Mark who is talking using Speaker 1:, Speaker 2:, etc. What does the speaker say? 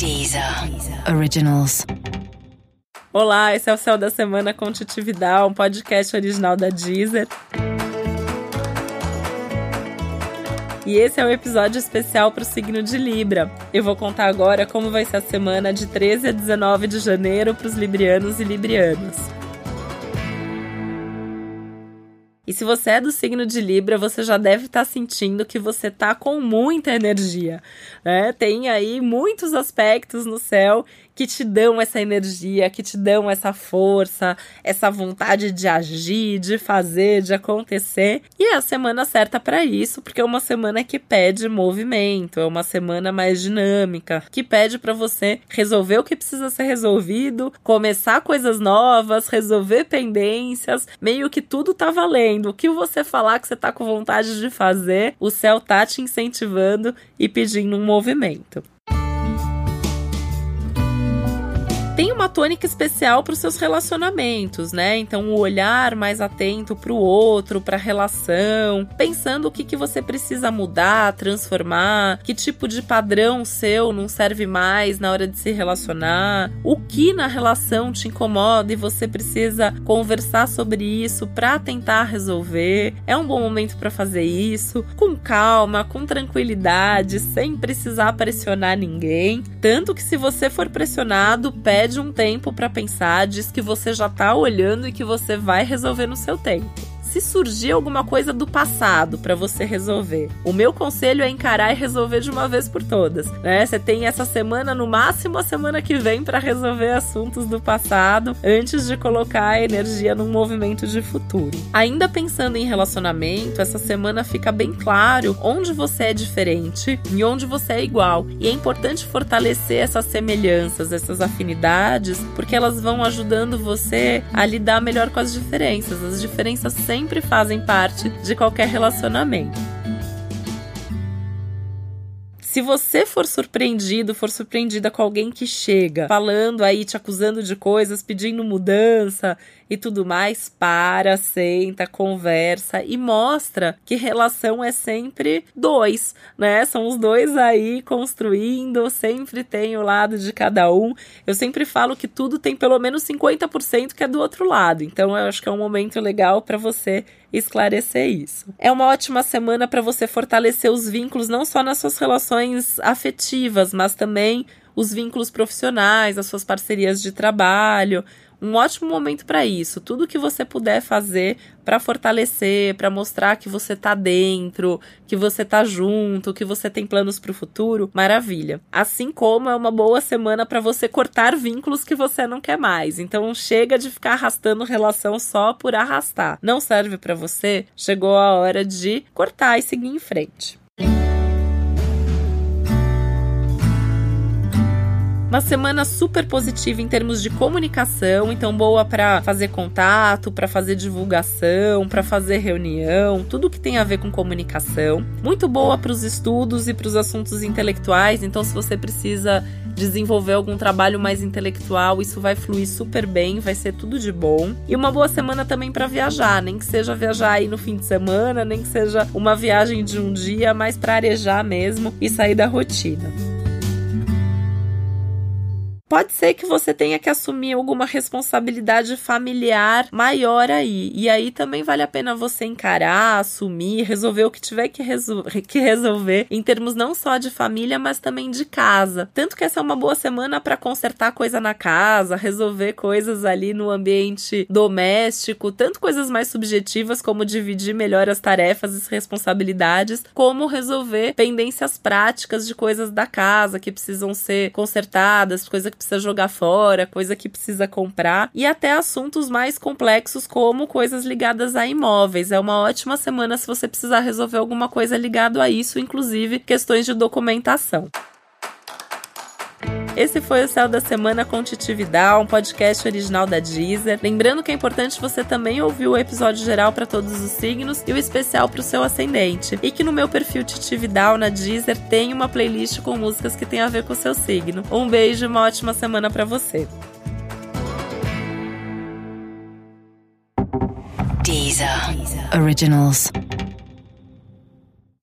Speaker 1: Deezer Originals.
Speaker 2: Olá, esse é o Céu da Semana com Titi Vidal, um podcast original da Deezer. E esse é um episódio especial para o signo de Libra. Eu vou contar agora como vai ser a semana de 13 a 19 de janeiro para os librianos e librianas. E se você é do signo de Libra, você já deve estar tá sentindo que você está com muita energia, né? Tem aí muitos aspectos no céu que te dão essa energia, que te dão essa força, essa vontade de agir, de fazer, de acontecer. E é a semana certa para isso, porque é uma semana que pede movimento, é uma semana mais dinâmica, que pede para você resolver o que precisa ser resolvido, começar coisas novas, resolver pendências, meio que tudo tá valendo. O que você falar que você tá com vontade de fazer, o céu tá te incentivando e pedindo um movimento. Uma tônica especial para os seus relacionamentos, né? Então, o olhar mais atento para o outro, para a relação, pensando o que, que você precisa mudar, transformar, que tipo de padrão seu não serve mais na hora de se relacionar, o que na relação te incomoda e você precisa conversar sobre isso para tentar resolver. É um bom momento para fazer isso, com calma, com tranquilidade, sem precisar pressionar ninguém. Tanto que se você for pressionado, pede pede tempo para pensar, diz que você já tá olhando e que você vai resolver no seu tempo se surgir alguma coisa do passado para você resolver. O meu conselho é encarar e resolver de uma vez por todas, né? Você tem essa semana, no máximo a semana que vem, para resolver assuntos do passado antes de colocar a energia num movimento de futuro. Ainda pensando em relacionamento, essa semana fica bem claro onde você é diferente e onde você é igual. E é importante fortalecer essas semelhanças, essas afinidades, porque elas vão ajudando você a lidar melhor com as diferenças. As diferenças sempre sempre fazem parte de qualquer relacionamento. Se você for surpreendido, for surpreendida com alguém que chega falando aí, te acusando de coisas, pedindo mudança e tudo mais, para, senta, conversa e mostra que relação é sempre dois, né? São os dois aí construindo, sempre tem o lado de cada um. Eu sempre falo que tudo tem pelo menos 50% que é do outro lado. Então eu acho que é um momento legal para você esclarecer isso. É uma ótima semana para você fortalecer os vínculos não só nas suas relações afetivas, mas também os vínculos profissionais, as suas parcerias de trabalho, um ótimo momento para isso. Tudo que você puder fazer para fortalecer, para mostrar que você tá dentro, que você tá junto, que você tem planos para o futuro, maravilha. Assim como é uma boa semana para você cortar vínculos que você não quer mais. Então chega de ficar arrastando relação só por arrastar. Não serve para você. Chegou a hora de cortar e seguir em frente. Uma semana super positiva em termos de comunicação, então boa para fazer contato, para fazer divulgação, para fazer reunião, tudo que tem a ver com comunicação. Muito boa para os estudos e para os assuntos intelectuais, então se você precisa desenvolver algum trabalho mais intelectual, isso vai fluir super bem, vai ser tudo de bom. E uma boa semana também para viajar, nem que seja viajar aí no fim de semana, nem que seja uma viagem de um dia, mas para arejar mesmo e sair da rotina pode ser que você tenha que assumir alguma responsabilidade familiar maior aí. E aí também vale a pena você encarar, assumir, resolver o que tiver que, resol que resolver em termos não só de família, mas também de casa. Tanto que essa é uma boa semana para consertar coisa na casa, resolver coisas ali no ambiente doméstico, tanto coisas mais subjetivas como dividir melhor as tarefas e responsabilidades, como resolver pendências práticas de coisas da casa que precisam ser consertadas, coisas precisa jogar fora, coisa que precisa comprar, e até assuntos mais complexos como coisas ligadas a imóveis. É uma ótima semana se você precisar resolver alguma coisa ligado a isso, inclusive questões de documentação. Esse foi o Céu da Semana com Titi Vidal, um podcast original da Deezer. Lembrando que é importante você também ouvir o episódio geral para todos os signos e o especial para o seu ascendente. E que no meu perfil Titi Vidal na Deezer tem uma playlist com músicas que tem a ver com o seu signo. Um beijo e uma ótima semana para você.
Speaker 1: Deezer. Deezer. Originals.